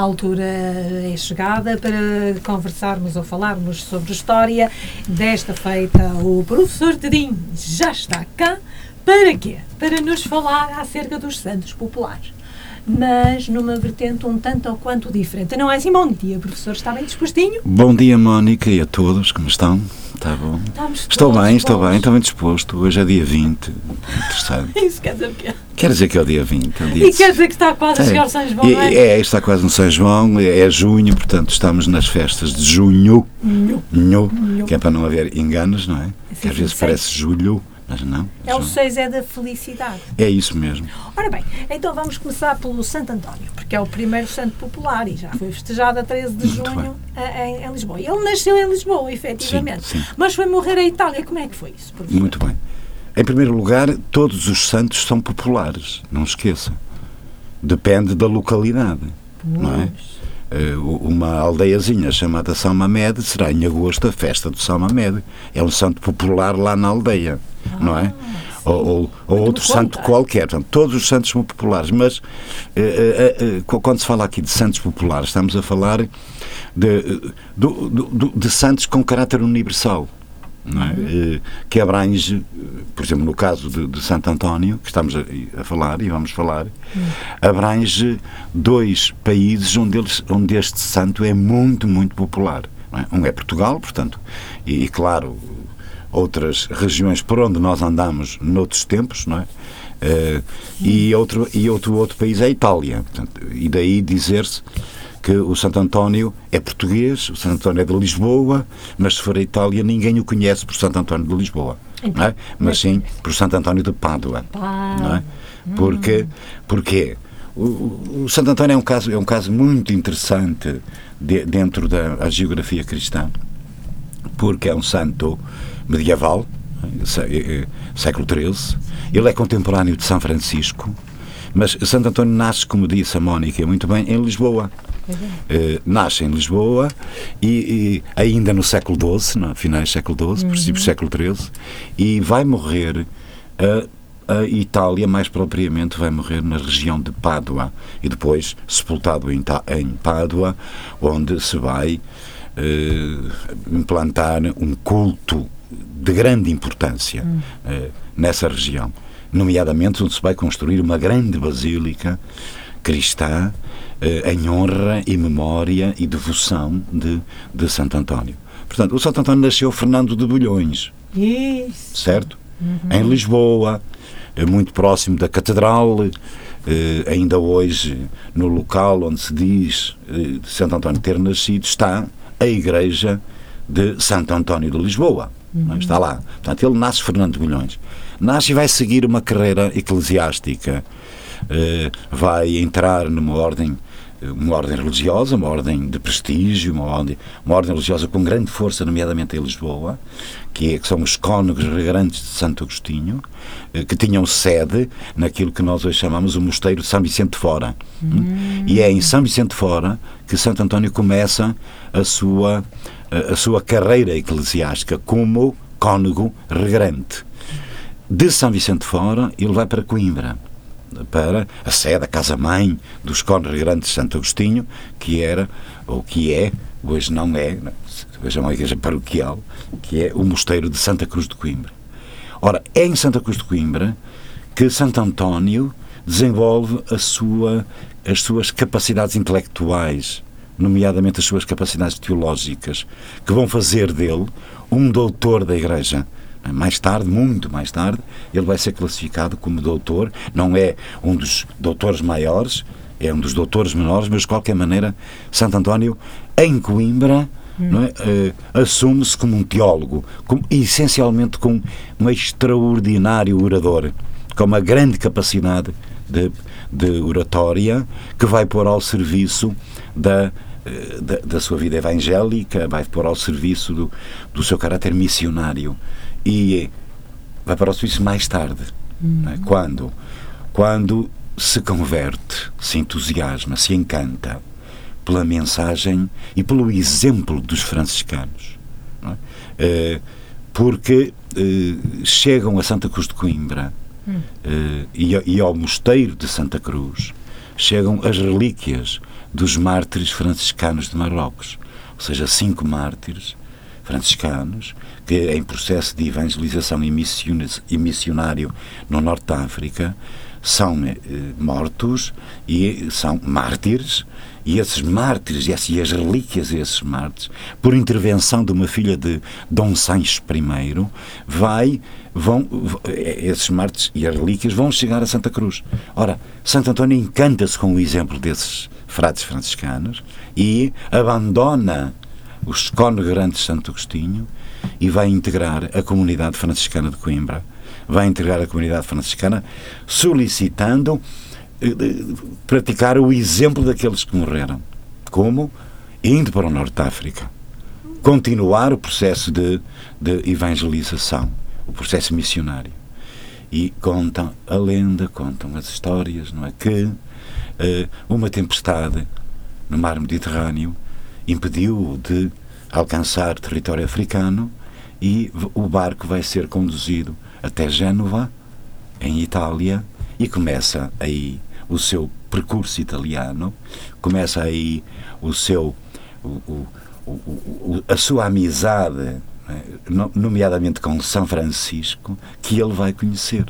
altura é chegada para conversarmos ou falarmos sobre história. Desta feita, o professor Tedim já está cá. Para quê? Para nos falar acerca dos santos populares mas numa vertente um tanto ou quanto diferente. Não é assim? Bom dia, professor. Está bem dispostinho? Bom dia, Mónica, e a todos. Como estão? Está bom? Estamos estou bem, estou bem, estou bem disposto. Hoje é dia 20. Interessante. Isso quer dizer o quê? Quer dizer que é o dia 20. É o dia E de- quer dizer que está quase a chegar São João, E- é? é, está quase no São João, é, é junho, portanto estamos nas festas de junho. Nho. Nho, Nho. que é para não haver enganos, não é? Sim, Que às vezes sim. parece julho, mas não. É o junho. 6 é da felicidade. É isso mesmo. Ora bem, então vamos começar pelo Santo António, porque é o primeiro santo popular e já foi festejado a 13 de Muito junho a- em, em Lisboa. Ele nasceu em Lisboa, efetivamente, Sim, sim. mas foi morrer em Itália. Como é que foi isso? professor? Muito bem. Em primeiro lugar, todos os santos são populares, não esqueça. Depende da localidade, não é? Eh, Uma aldeiazinha chamada São Mamed será em agosto a festa do São Mamed. É um santo popular lá na aldeia, não é? Ou, ou- ou outro conta. santo qualquer. Portanto, todos os santos são populares, mas eh, eh, eh, qu- quando se fala aqui de santos populares, estamos a falar de, eh, do- do- do- de santos com caráter universal é? Eh, que abrange, eh, por exemplo, no caso de, de Santo António, que estamos a, a falar e vamos falar, abrange dois países onde, eles, onde este santo é muito, muito popular. é? Um é Portugal, portanto, e, e, claro, outras regiões por onde nós andamos noutros tempos, não é? Eh, e outro, e outro, outro país é a Itália. Portanto, e daí dizer-se que o Santo António é português, o Santo António é de Lisboa, mas se for a Itália ninguém o conhece por Santo António de Lisboa, não é? mas sim por Santo António de Pádua. Não é? Porque, porque o, o- Santo António é um caso, é um caso muito interessante de- dentro da geografia cristã, porque é um santo medieval, sé- eh, século XIII, ele é contemporâneo de São Francisco, mas Santo António nasce, como disse a Mónica muito bem, em Lisboa. Eh, nasce em Lisboa e, e ainda no século XII, no finais do século XII, princípios do século XIII, e vai morrer a, a Itália, mais propriamente, vai morrer na região de Pádua e depois sepultado em, em Pádua, onde se vai eh, implantar um culto de grande importância eh, nessa região, nomeadamente onde se vai construir uma grande basílica cristã em honra e memória e devoção de, de Santo António. Portanto, o Santo António nasceu Fernando de Bulhões, Isso. certo? Em Lisboa, eh, muito próximo da Catedral, eh, ainda hoje, no local onde se diz eh, Santo António ter nascido, está a igreja de Santo António de Lisboa. é? Está lá. Portanto, ele nasce Fernando de Bulhões. Nasce e vai seguir uma carreira eclesiástica. Eh, vai entrar numa ordem uma ordem religiosa, uma ordem de prestígio, uma ordem, uma ordem religiosa com grande força, nomeadamente em Lisboa, que, é, que são os cônegos regrantes de Santo Agostinho, eh, que tinham sede naquilo que nós hoje chamamos o Mosteiro de São Vicente Fora. E é em São Vicente Fora que Santo António começa a sua, a, a sua carreira eclesiástica como cônego regrante. De São Vicente Fora, ele vai para Coimbra para a sede, a casa-mãe dos Cônegos Grandes de Santo Agostinho, que era, ou que é, hoje não é, hoje é uma igreja paroquial, que é o Mosteiro de Santa Cruz de Coimbra. Ora, é em Santa Cruz de Coimbra que Santo António desenvolve a sua, as suas capacidades intelectuais, nomeadamente as suas capacidades teológicas, que vão fazer dele um doutor da Igreja. Mais tarde, muito mais tarde, ele vai ser classificado como doutor. Não é um dos doutores maiores, é um dos doutores menores, mas de qualquer maneira, Santo António, em Coimbra, é, eh, assume-se como um teólogo, como, essencialmente como um extraordinário orador, com uma grande capacidade de, de oratória que vai pôr ao serviço da, eh, da, da sua vida evangélica, vai pôr ao serviço do, do seu caráter missionário e vai para o serviço mais tarde. não é? Quando? Quando se converte, se entusiasma, se encanta pela mensagem e pelo exemplo dos franciscanos. é? Eh, porque eh, chegam a Santa Cruz de Coimbra eh, e, e ao mosteiro de Santa Cruz chegam as relíquias dos mártires franciscanos de Marrocos. Ou seja, cinco mártires franciscanos que, em processo de evangelização e missionário no Norte da África, são eh, mortos e são mártires e esses mártires e as relíquias desses mártires, por intervenção de uma filha de Dom Sancho I, vai, vão, esses mártires e as relíquias vão chegar a Santa Cruz. Ora, Santo António encanta-se com o exemplo desses frades franciscanos e abandona os congregantes de Santo Agostinho e vai integrar a comunidade franciscana de Coimbra. Vai integrar a comunidade franciscana solicitando praticar o exemplo daqueles que morreram. Como? Indo para o Norte da África. Continuar o processo de, de evangelização, o processo missionário. E contam a lenda, contam as histórias, não é? Que uh, uma tempestade no mar Mediterrâneo impediu de alcançar território africano e o barco vai ser conduzido até Génova, em Itália, e começa aí o seu percurso italiano, começa aí o seu, o, o, o, a sua amizade, né, nomeadamente com São Francisco, que ele vai conhecer.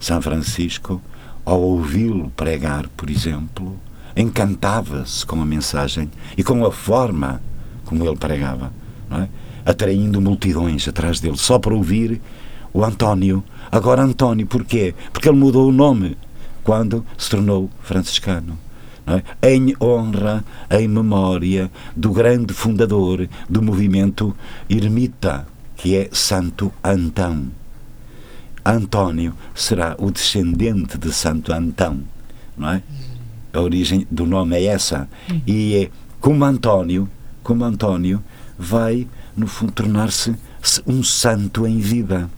São Francisco, ao ouvi-lo pregar, por exemplo, encantava-se com a mensagem e com a forma como ele pregava, é? atraindo multidões atrás dele, só para ouvir o António. Agora António, porquê? Porque ele mudou o nome quando se tornou franciscano. É? Em honra, em memória do grande fundador do movimento ermita, que é Santo Antão. António será o descendente de Santo Antão, não é? A origem do nome é essa. E é como António, como António vai, no fundo, tornar-se um santo em vida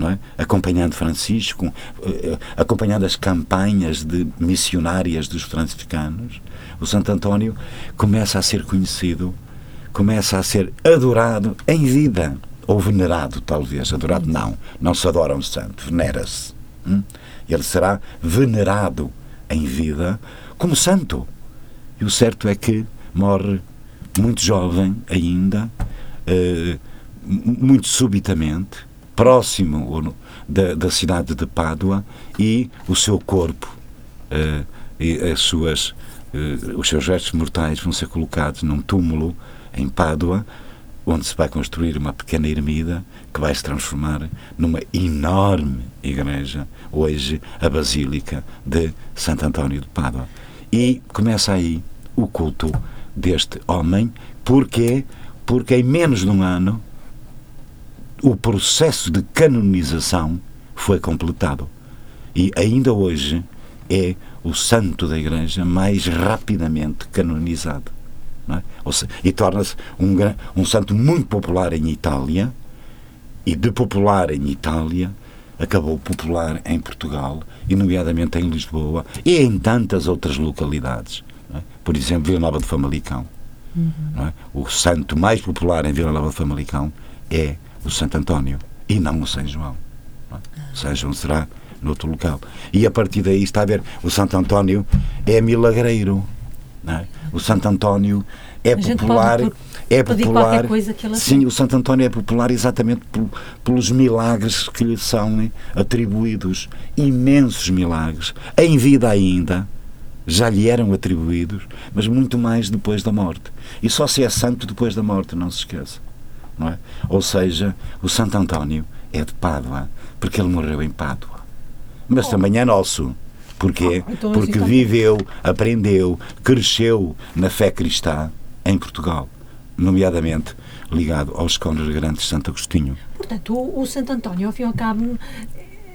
é? acompanhando Francisco, eh, acompanhando as campanhas de missionárias dos franciscanos, o Santo António começa a ser conhecido, começa a ser adorado em vida, ou venerado, talvez. Adorado não, não se adora um santo, venera-se. Hum? Ele será venerado em vida como santo. E o certo é que morre muito jovem ainda, uh, muito subitamente, próximo da, da cidade de Pádua e o seu corpo uh, e as suas, uh, os seus restos mortais vão ser colocados num túmulo em Pádua, onde se vai construir uma pequena ermida que vai se transformar numa enorme igreja, hoje a Basílica de Santo António de Pádua. E começa aí o culto deste homem, porque porque em menos de um ano o processo de canonização foi completado. E ainda hoje é o santo da Igreja mais rapidamente canonizado. É? E torna-se um, um santo muito popular em Itália, e de popular em Itália, acabou popular em Portugal, e nomeadamente em Lisboa, e em tantas outras localidades. É? Por exemplo, Vila Nova de Famalicão. Uhum. É? O santo mais popular em Vila Nova de Famalicão é o Santo António e não o São João. É? São João será noutro local. E a partir daí está a ver, o Santo António é milagreiro. É? O Santo António é popular. é popular. sim, o Santo António é popular exatamente por, pelos milagres que lhe são atribuídos. Imensos milagres. Em vida ainda já lhe eram atribuídos, mas muito mais depois da morte. E só se é santo depois da morte, não se esqueça não é? Ou seja, o Santo António é de Pádua, porque ele morreu em Pádua. Mas oh. também é nosso. Porquê? Oh, então, porque então... viveu, aprendeu, cresceu na fé cristã em Portugal, nomeadamente ligado aos congregantes de Santo Agostinho. Portanto, o, o Santo António, ao fim e ao cabo,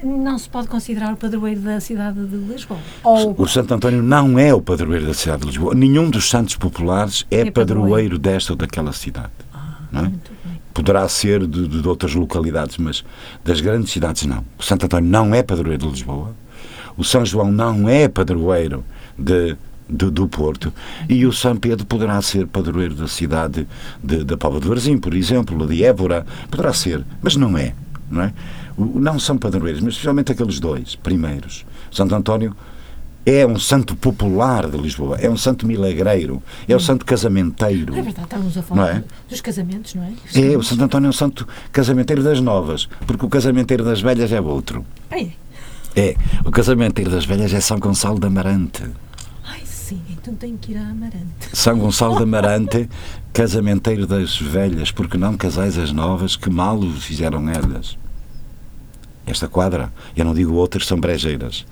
não se pode considerar o padroeiro da cidade de Lisboa. Ou... O Santo António não é o padroeiro da cidade de Lisboa. Nenhum dos santos populares é, é padroeiro, padroeiro desta ou daquela cidade. Ah, não é? Poderá ser de, de, outras localidades, mas das grandes cidades não. O Santo António não é padroeiro de Lisboa. O São João não é padroeiro de, de, do Porto. E o São Pedro poderá ser padroeiro da cidade de, da Póvoa de Varzim, por exemplo, de Évora. Poderá ser, mas não é. Não, é? não são padroeiros, mas especialmente aqueles dois primeiros. Santo António é um santo popular de Lisboa, é um santo milagreiro, é o santo casamenteiro. É verdade, estávamos a falar Não é? dos casamentos, não é? É, o Santo António é um santo casamenteiro das novas, porque o casamenteiro das velhas é outro. Ai, É, o casamenteiro das velhas é São Gonçalo de Amarante. Então tenho que ir a Amarante. São Gonçalo de Amarante, casamenteiro das velhas, porque não casais as novas, que mal vos fizeram elas. Esta quadra, eu não digo outras, são brejeiras.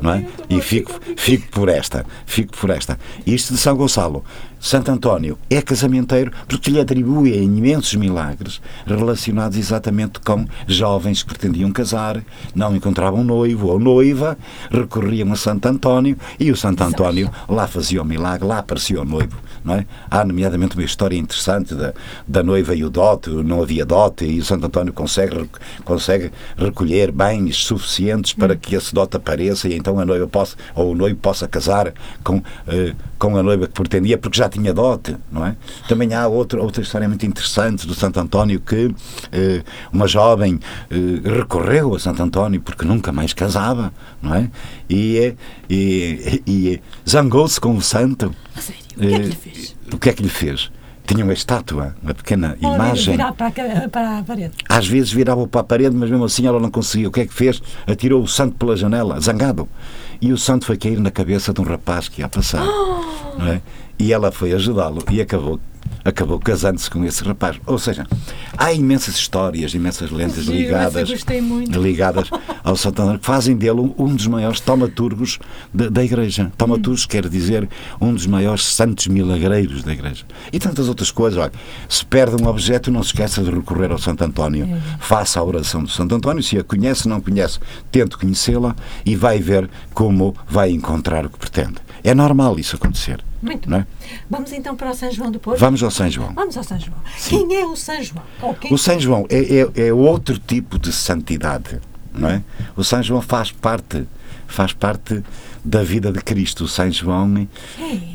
Não é? E fico, fico por esta, fico por esta. Isto de São Gonçalo. Santo António é casamenteiro porque lhe atribui imensos milagres relacionados exatamente com jovens que pretendiam casar, não encontravam noivo ou noiva, recorriam a Santo António e o Santo António lá fazia o milagre, lá aparecia o noivo. Não é? Há, nomeadamente, uma história interessante da, da noiva e o dote, não havia dote, e o Santo António consegue, consegue recolher bens suficientes para que esse dote apareça e então a noiva possa, ou o noivo possa casar com, eh, com a noiva que pretendia, porque já tinha dote, não é? Também há outra, outra história muito interessante do Santo António que eh, uma jovem eh, recorreu a Santo António porque nunca mais casava, não é? E, eh, e, e zangou-se com o santo. A sério, o que é que lhe Eh, fez? O que é que lhe fez? Tinha uma estátua, uma pequena Ou imagem. virar para a, para a parede. Às vezes virava para a parede, mas mesmo assim ela não conseguia. O que é que fez? Atirou o santo pela janela, zangado. E o santo foi cair na cabeça de um rapaz que ia passar. Não é? E ela foi ajudá-lo e acabou, acabou casando-se com esse rapaz. Ou seja, há imensas histórias, imensas lendas Giro, ligadas, ligadas ao Santo António, que fazem dele um, dos maiores taumaturgos da, da Igreja. Taumaturgos quer dizer um dos maiores santos milagreiros da Igreja. E tantas outras coisas. Olha, se perde um objeto, não se esqueça de recorrer ao Santo António. Faça a oração do Santo António. Se a conhece, não conhece, tente conhecê-la e vai ver como vai encontrar o que pretende. É normal isso acontecer. Muito é? Vamos então para o São João depois? Vamos ao São João. Vamos ao São João. Quem é o São João? O São João é, é, é outro tipo de santidade, não é? O São João faz parte, faz parte da vida de Cristo. O São João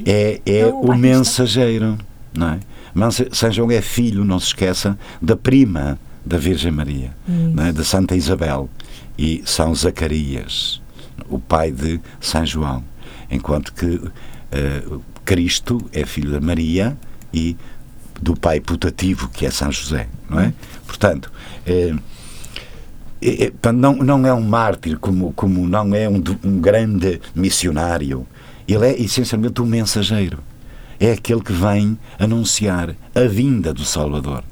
é, é É o mensageiro, não é? Mansa- São João é filho, não se esqueça, da prima da Virgem Maria, é? de Santa Isabel e São Zacarias, o pai de São João, enquanto que eh, Cristo é filho da Maria e do pai putativo que é São José, não é? Portanto, eh, é- é- portanto, não, não é um mártir como, como não é um, um grande missionário. Ele é essencialmente um mensageiro. É aquele que vem anunciar a vinda do Salvador.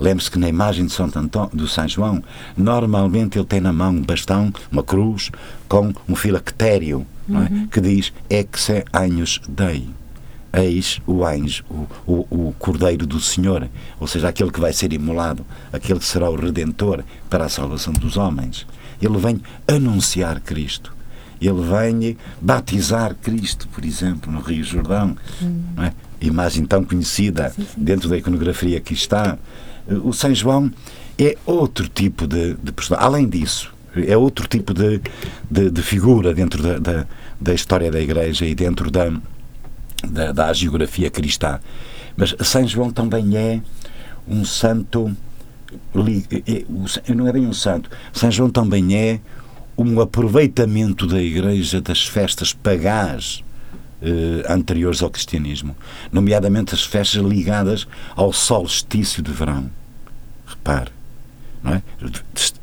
Lembre-se que na imagem de Santo Antó- do São João, normalmente ele tem na mão um bastão, uma cruz, com um filactério, não é? que diz Exe Anjos Dei. Eis o anjo, o, o, o Cordeiro do Senhor, ou seja, aquele que vai ser imolado, aquele que será o Redentor para a salvação dos homens. Ele vem anunciar Cristo. Ele vem batizar Cristo, por exemplo, no Rio Jordão. Não é? Imagem tão conhecida dentro da iconografia que está. O São João é outro tipo de, de personagem. Além disso, é outro tipo de, de, de figura dentro da, da, da história da Igreja e dentro da, da, da geografia cristã. Mas São João também é um santo. é- Não é bem um santo. São João também é um aproveitamento da Igreja das festas pagãs eh, anteriores ao cristianismo, nomeadamente as festas ligadas ao solstício de verão. Repare, não é?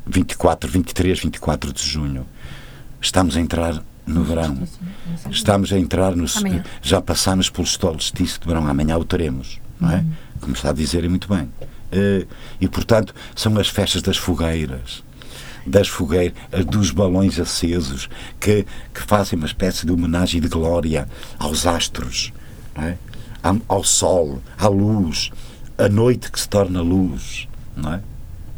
24, 23, 24 de junho. Estamos a entrar no verão. Estamos a entrar nos. Amanhã. Já passamos pelo solstício de verão. Amanhã o teremos, não é? Como está a dizer muito bem. Eh, E, portanto, são as festas das fogueiras. Das fogueiras, dos balões acesos, que, que fazem uma espécie de homenagem de glória aos astros, é? Ao- sol, à luz, a noite que se torna luz, é?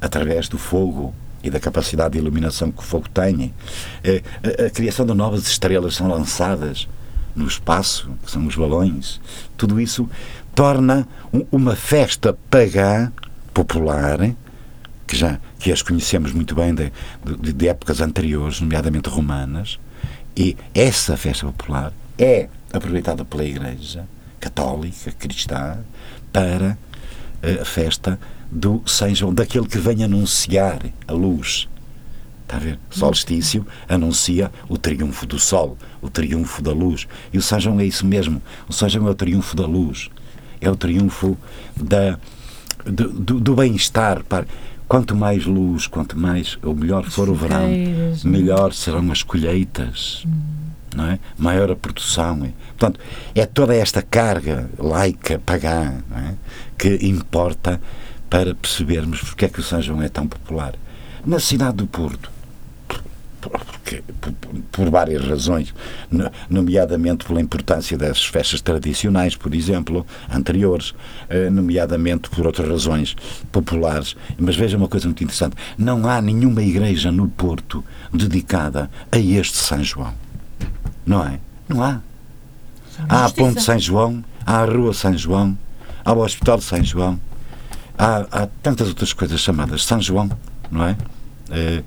através do fogo e da capacidade de iluminação que o fogo tem. Eh, A, a criação de novas estrelas são lançadas no espaço, que são os balões. Tudo isso torna um- uma festa pagã popular que já que as conhecemos muito bem de, de- de épocas anteriores, nomeadamente romanas, e essa festa popular é aproveitada pela Igreja católica, cristã, para eh, a festa do São João, daquele que vem anunciar a luz Está a ver? Solstício anuncia o triunfo do sol, o triunfo da luz. E o São João é isso mesmo. O São João é o triunfo da luz. É o triunfo da, do, do, do bem-estar. Para, quanto mais luz, quanto mais, ou melhor for o verão, fogueiras, melhor serão as colheitas. Não é? Maior a produção. é. Portanto, é toda esta carga laica, pagã, é? que importa para percebermos porque é que o São João é tão popular. Na cidade do Porto, porque, por, por várias razões, no- nomeadamente pela importância das festas tradicionais, por exemplo, anteriores, eh, nomeadamente por outras razões populares. Mas veja uma coisa muito interessante: não há nenhuma igreja no Porto dedicada a este São João. Não é? Não há. Há a. Ponte São João, há a Rua São João, há o Hospital de São João, há, há tantas outras coisas chamadas São João, não é? Eh,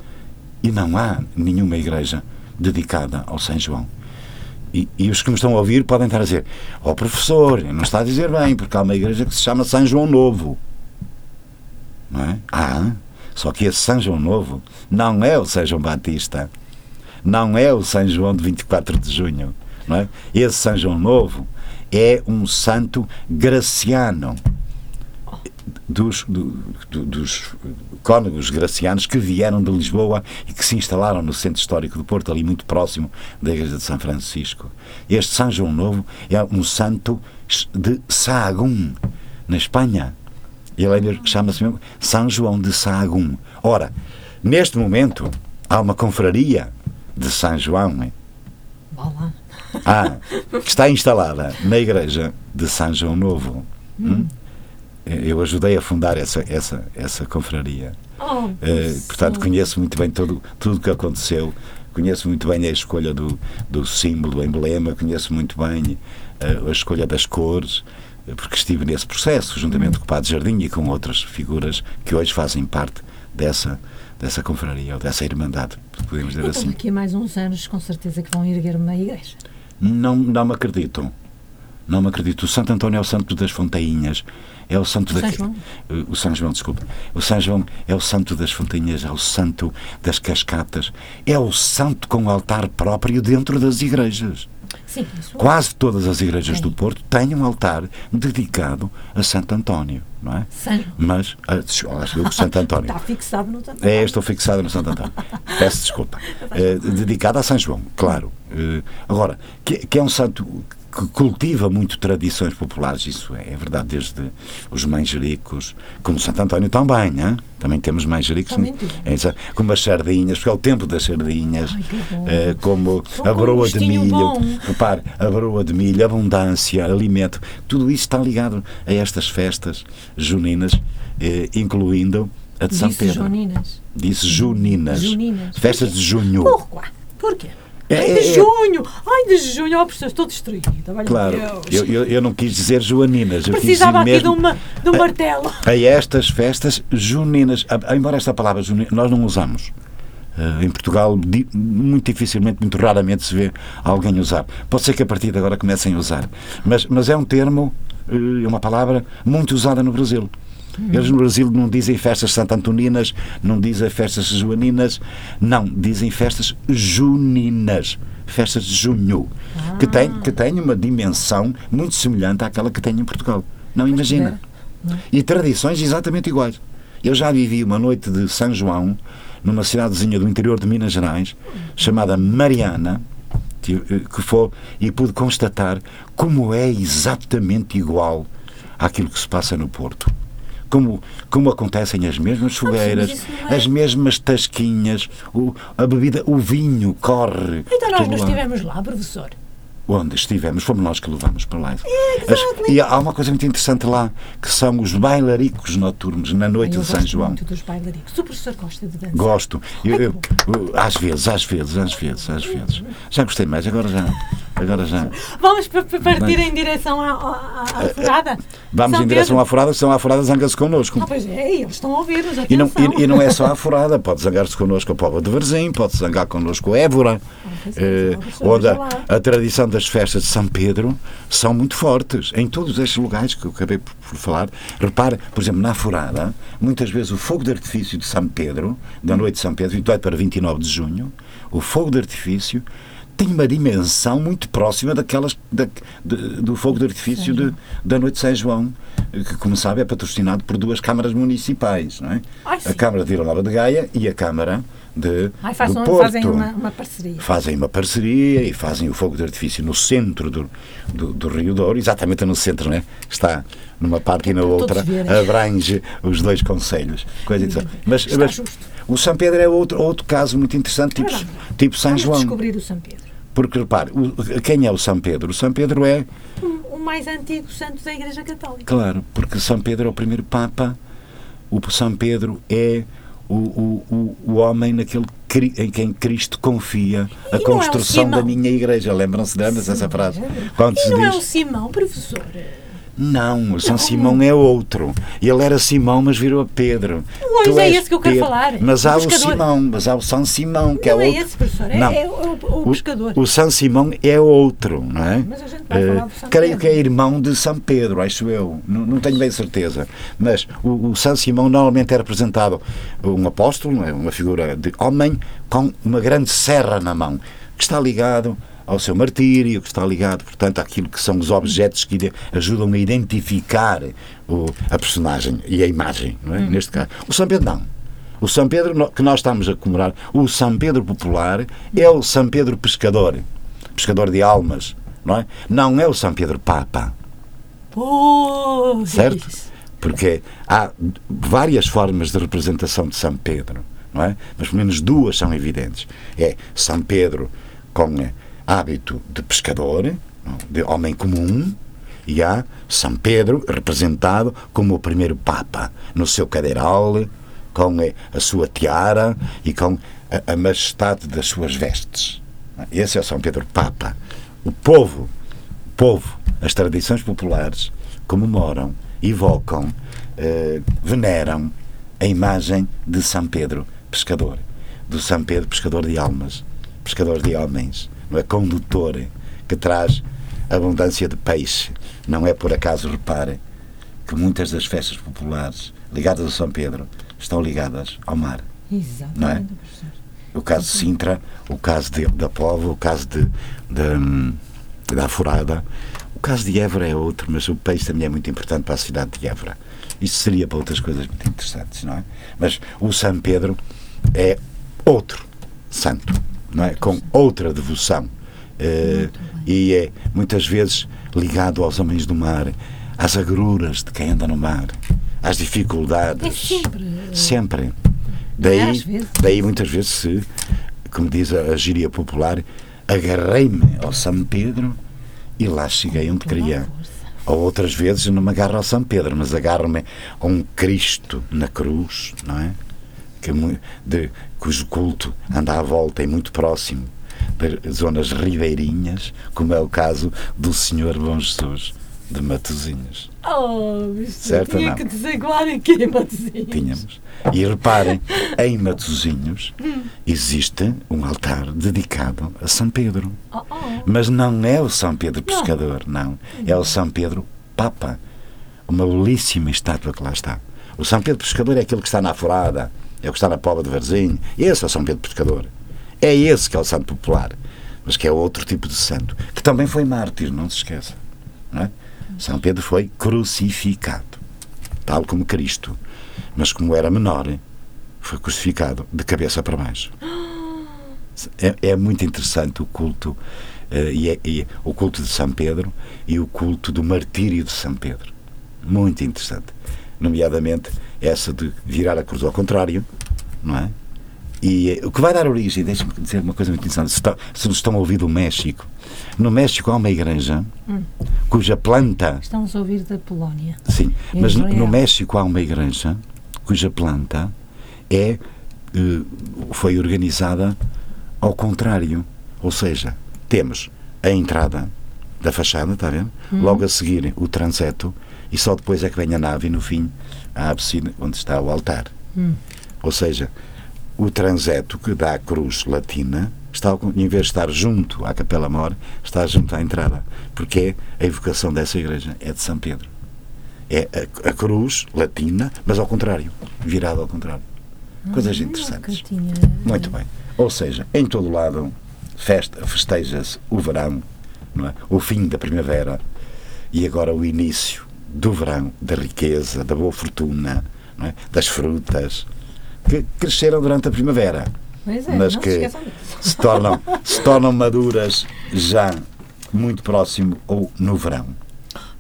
e não há nenhuma igreja dedicada ao São João. E, e os que me estão a ouvir podem estar a dizer: Ó professor, não está a dizer bem, porque há uma igreja que se chama São João Novo. Não é? Há. Só que esse São João Novo não é o São João Batista. Não é o São João de 24 de junho. Não é? Esse São João Novo é um santo graciano dos, do- do- dos cônegos gracianos que vieram de Lisboa e que se instalaram no centro histórico do Porto, ali muito próximo da igreja de São Francisco. Este São João Novo é um santo de Sahagún, na Espanha. Ele chama-se mesmo São João de Sahagún. Ora, neste momento, há uma confraria de São João ah, que está instalada na igreja de São João Novo. Hum? Eu ajudei a fundar essa, essa, essa confraria. Oh, Eh, portanto, conheço muito bem tudo tudo o que aconteceu, conheço muito bem a escolha do, do símbolo, do emblema, conheço muito bem eh, a escolha das cores, eh, porque estive nesse processo, juntamente com o Padre Jardim e com outras figuras que hoje fazem parte dessa, dessa confraria, ou dessa irmandade, podemos dizer Então, assim. daqui a mais uns anos, com certeza que vão erguer uma igreja. Não, não me acredito. Não me acredito. O Santo António é o santo das fontainhas. É o santo da... São João? Eh, O São João, desculpa. O São João é o santo das fontainhas, é o santo das cascatas. É o santo com altar próprio dentro das igrejas. Sim, isso Quase todas as igrejas Sim. do Porto têm um altar dedicado a Santo António, não é? San- Mas, ah, des- lá chegou o Santo António. está fixado no tanto. É, estou fixado no Santo António. Peço desculpa. Eh, dedicado a São João, claro. Eh, agora, que, que é um santo que cultiva muito tradições populares, isso é, é verdade, desde os manjericos, como Santo António também, hein? também temos manjericos, Também temos. é, como as sardinhas, porque é o tempo das sardinhas, Ai, eh, como Com a broa de milho, repare, a broa de milho, abundância, alimento, tudo isso está ligado a estas festas juninas, eh, incluindo a de São Disse Pedro. Joninas. Disse juninas. Juninas. Festas de junho. Porquê? Porquê? É, Ai, é, de é. junho! Ai, de junho! Oh, professor, estou destruída. Claro, eu, eu, eu não quis dizer joaninas, eu Precisava aqui de, mesmo uma, de um martelo. a estas festas juninas. A- Embora esta palavra junina nós não usamos. Eh, em Portugal, di- muito dificilmente, muito raramente se vê alguém usar. Pode ser que a partir de agora comecem a usar. Mas, mas é um termo, eh, é uma palavra muito usada no Brasil. Eles no Brasil não dizem festas santantoninas, não dizem festas joaninas, não, dizem festas juninas, festas de junho, que, tem, que tem uma dimensão muito semelhante àquela que tem em Portugal. Não imagina. E tradições exatamente iguais. Eu já vivi uma noite de São João numa cidadezinha do interior de Minas Gerais, chamada Mariana, que foi, e pude constatar como é exatamente igual àquilo que se passa no Porto. Como, como acontecem as mesmas fogueiras, é- as mesmas tasquinhas, o, a bebida, o vinho corre. Então nós não estivemos lá, professor. Onde estivemos, fomos nós que levamos para lá. É, As- e há uma coisa muito interessante lá, que são os bailaricos noturnos na noite eu de São gosto João. muito dos bailaricos. O professor gosta de dançar. Gosto. Eu- Ai, eu- às vezes, às vezes, às vezes, às vezes. Já gostei mais, agora já. Agora já. Vamos pa- pa- partir em direção à, à, à furada? Vamos São em direção Pedro? à furada, senão a furada zanga-se connosco. Ah, pois é, eles estão a ouvir-nos, E não, e, e não é só a furada, pode zangar-se connosco a Póvoa de Varzim, pode zangar connosco a Évora, pois é, eh, onde lá. a, a tradição das festas de São Pedro são muito fortes. Em todos estes lugares que eu acabei por, por falar, repare, por exemplo, na furada, muitas vezes o fogo de artifício de São Pedro, da noite de São Pedro, 28 para 29 de junho, o fogo de artifício tem uma dimensão muito próxima daquelas da- de- do fogo de artifício de- da noite de São João, que, como sabe, é patrocinado por duas câmaras municipais, não é? Ai, a. Câmara de Vila Nova de Gaia e a Câmara de, Ai, façam, do Porto. fazem uma, uma parceria. Fazem uma parceria e fazem o fogo de artifício no centro do, do, do Rio Douro, exatamente no centro, né? Está numa parte e na outra, abrange os dois conselhos. Coisa. Mas, mas o São Pedro é outro, outro caso muito interessante, tipo, Vamos tipo São Vamos João. descobrir o São Pedro. Porque, repare, o- quem é o São Pedro? O São Pedro é, O, o mais antigo santo da Igreja Católica. claro, porque São Pedro é o primeiro Papa, o São Pedro é o, o, o, homem naquele em quem Cristo confia a E é construção da Simão? minha igreja. Lembram-se lembram dessa frase? Quando E se não é diz. o Simão, professor? Não, o São Simão é outro. Ele era Simão, mas virou a Pedro. Pois Tu é esse que eu quero Pedro. falar. Mas O há o. Simão, mas há o São Simão, que não é é outro. esse, professor. É, Não. é o, o pescador. O São Simão é outro, não é? Mas a gente vai Eh, falar do São creio Pedro. que é irmão de São Pedro, acho eu. Não, não tenho bem certeza. Mas o, o São Simão normalmente é representado um apóstolo, não é? uma figura de homem, com uma grande serra na mão, que está ligado ao seu martírio, que está ligado, portanto, àquilo que são os objetos que ajudam a identificar o- a personagem e a imagem, não é? Hum. neste caso. O São Pedro não. O São Pedro que nós estamos a comemorar, o São Pedro popular, é o São Pedro pescador, pescador de almas, não é? Não é o São Pedro Papa, Pois. certo? Porque há várias formas de representação de São Pedro, não é? Mas pelo menos duas são evidentes. É São Pedro com eh, hábito de pescador, de homem comum, e há São Pedro representado como o primeiro Papa, no seu cadeiral, com eh, a sua tiara e com a, a majestade das suas vestes. Esse é São Pedro Papa. O povo, o povo, as tradições populares comemoram, evocam, eh, veneram a imagem de São Pedro pescador, do São Pedro pescador de almas, pescador de homens, não é condutor que traz abundância de peixe. Não é por acaso, repare, que muitas das festas populares ligadas a São Pedro estão ligadas ao mar. Exatamente, Não é? O caso de Sintra, o caso de, da Povo, o caso de, de, hum, da Furada. O caso de Évora é outro, mas o peixe também é muito importante para a cidade de Évora. Isso seria para outras coisas muito interessantes, não é? Mas o São Pedro é outro santo, não é? Com outra devoção. Eh, e é muitas vezes ligado aos homens do mar, às agruras de quem anda no mar, às dificuldades. É sempre. Sempre. é Daí, daí muitas vezes se, como diz a, a gíria popular, agarrei-me ao São Pedro e lá cheguei onde queria. Ou outras vezes não me agarro ao São Pedro, mas agarro-me a um Cristo na cruz, não é? Que, mu- de, cujo culto anda à volta e muito próximo de zonas ribeirinhas, como é o caso do Senhor Bom Jesus de Matosinhos. Oh, Certo tinha não? que desaguar aqui, Matosinhos. Tínhamos. E reparem, em Matosinhos existe um altar dedicado a São Pedro. Oh, oh. Mas não é o São Pedro Pescador, não. É o São Pedro Papa. Uma belíssima estátua que lá está. O São Pedro Pescador é aquele que está na Forada, é o que está na Póvoa de Varzim. Esse é o São Pedro Pescador. É esse que é o santo popular. Mas que é outro tipo de santo. Que também foi mártir, não se esqueça. Não é? São Pedro foi crucificado, tal como Cristo. Mas como era menor, foi crucificado de cabeça para baixo. É, é muito interessante o culto eh, e, é- e é o culto de São Pedro e o culto do martírio de São Pedro. Muito interessante. Nomeadamente essa de virar a cruz ao contrário, não é? E eh, o que vai dar origem, deixa-me dizer uma coisa muito interessante. Se, se nos estão a ouvir do México, no México há uma igreja cuja planta Estamos a ouvir da Polónia. Sim, Em mas no, no México há uma igreja cuja planta é eh, foi organizada ao contrário, ou seja, temos a entrada da fachada, está a ver? Logo a seguir o transeto e só depois é que vem a nave e no fim a ábside onde está o altar. Ou seja, o transeto que dá a cruz latina está, em vez de estar junto à Capela Mor, está junto à entrada. Porque é a evocação dessa igreja é de São Pedro. É a, a cruz latina, mas ao contrário, virada ao contrário. Coisas interessantes. Nunca tinha. Muito bem. Ou seja, em todo lado festa, festeja-se o verão, é? o fim da primavera e agora o início do verão, da riqueza, da boa fortuna, é? das frutas que cresceram durante a primavera, Pois é, mas que se se tornam, se tornam maduras já muito próximo ou no verão.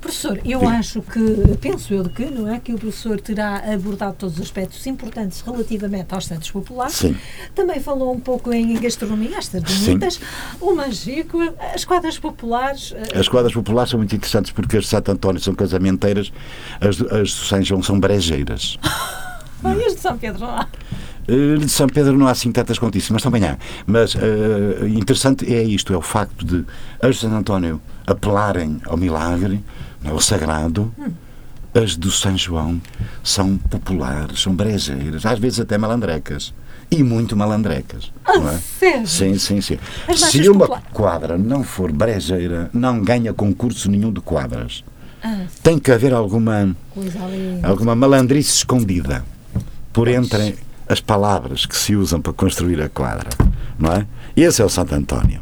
Professor, eu Diga. acho que, penso eu de que, não é? Que o professor terá abordado todos os aspectos importantes relativamente aos Santos Populares. Sim. Também falou um pouco em gastronomia, as sardinitas, o manjico, as quadras populares. eh, As quadras populares são muito interessantes porque as de Santo António são casamenteiras, as, as de São João são brejeiras. ah, e as de São Pedro, não há? Eh, De São Pedro não há assim tantas quanto isso, mas também há. Mas eh, interessante é isto, é o facto de as de Santo António apelarem ao milagre, ao sagrado, as do São João são populares, são brejeiras, às vezes até malandrecas. E muito malandrecas. não é? sério? Sim, sim, sim. As Se uma populares. quadra não for brejeira, não ganha concurso nenhum de quadras. Ah, Tem que haver alguma alguma malandrice escondida por entre as palavras que se usam para construir a quadra, não é? Esse é o Santo António.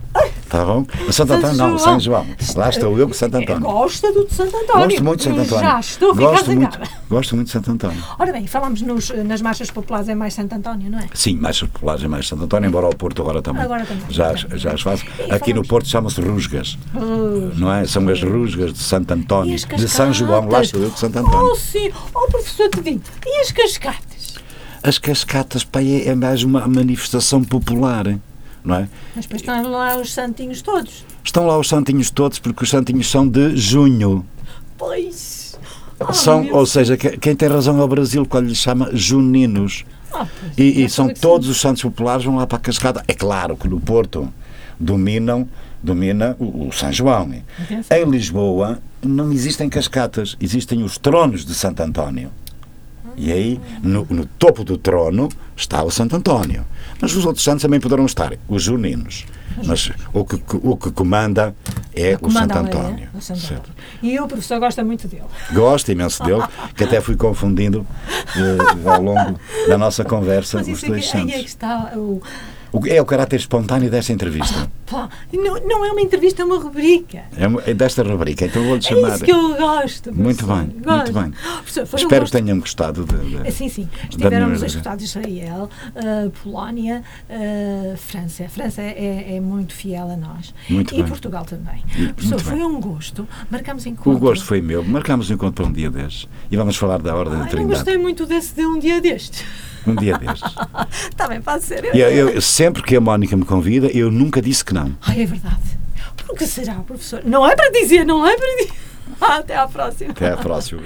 Está bom? O Santo António não, o São João. Lá estou eu com o Santo António. Gosta do de Santo António. Gosto muito de Santo António. Já estou a ficar gosto muito, gosto muito de Santo António. Ora bem, falámos nos, nas marchas populares, é mais Santo António, não é? Sim, mais populares é mais Santo António, embora ao Porto agora também. Agora também. Já, as- já as faço. E Aqui no Porto chamam-se rusgas, não é? São as rusgas de Santo António, de São João. Lá estou eu com Santo António. Oh, sim. Oh, professor Tedinho. E as cascatas? As cascatas, pá, é, é mais uma manifestação popular, não é? Mas depois estão lá os santinhos todos. Estão lá os santinhos todos, porque os santinhos são de junho. Pois. Ah, são, ou seja, que- quem tem razão é o Brasil, quando lhes chama juninos. Pois. E, e Já são que todos sim. os santos populares vão lá para a cascada. É claro que no Porto dominam, domina o, o São João. Em Lisboa não existem cascatas, existem os tronos de Santo António. E aí, no, no topo do trono, está o Santo António. Mas os outros santos também poderão estar, os juninos. Mas o que, o que comanda é o Comanda Santo é? António. O Santo. António. E o professor gosta muito dele. Gosto imenso dele, que até fui confundindo eh, ao longo da nossa conversa Mas os dois é que santos. está o. O que É o caráter espontâneo desta entrevista. Pá, não, não é uma entrevista, é uma rubrica. É é desta rubrica, então vou-lhe É chamar. isso que eu gosto. Muito bem, Gosto. muito bem. Professor, um Espero que tenham gostado. De, de- Sim, sim. da Estivemos a escutar de Israel, uh, Polónia, uh, França. A França é, é muito fiel a nós. Muito e bem. Portugal também. Professor, foi bem. um gosto. Marcamos encontro. O gosto foi meu. Marcámos um encontro para um dia destes. E vamos falar da Ordem da Ai, não Trindade. gostei muito desse de um dia destes. Um dia destes. Está bem, pode ser. Eu, eu- sempre que a Mónica me convida, eu nunca disse que não. Ai, é verdade. Por que será, professor? Não é para dizer, não é para dizer. Até à próxima. Até à próxima.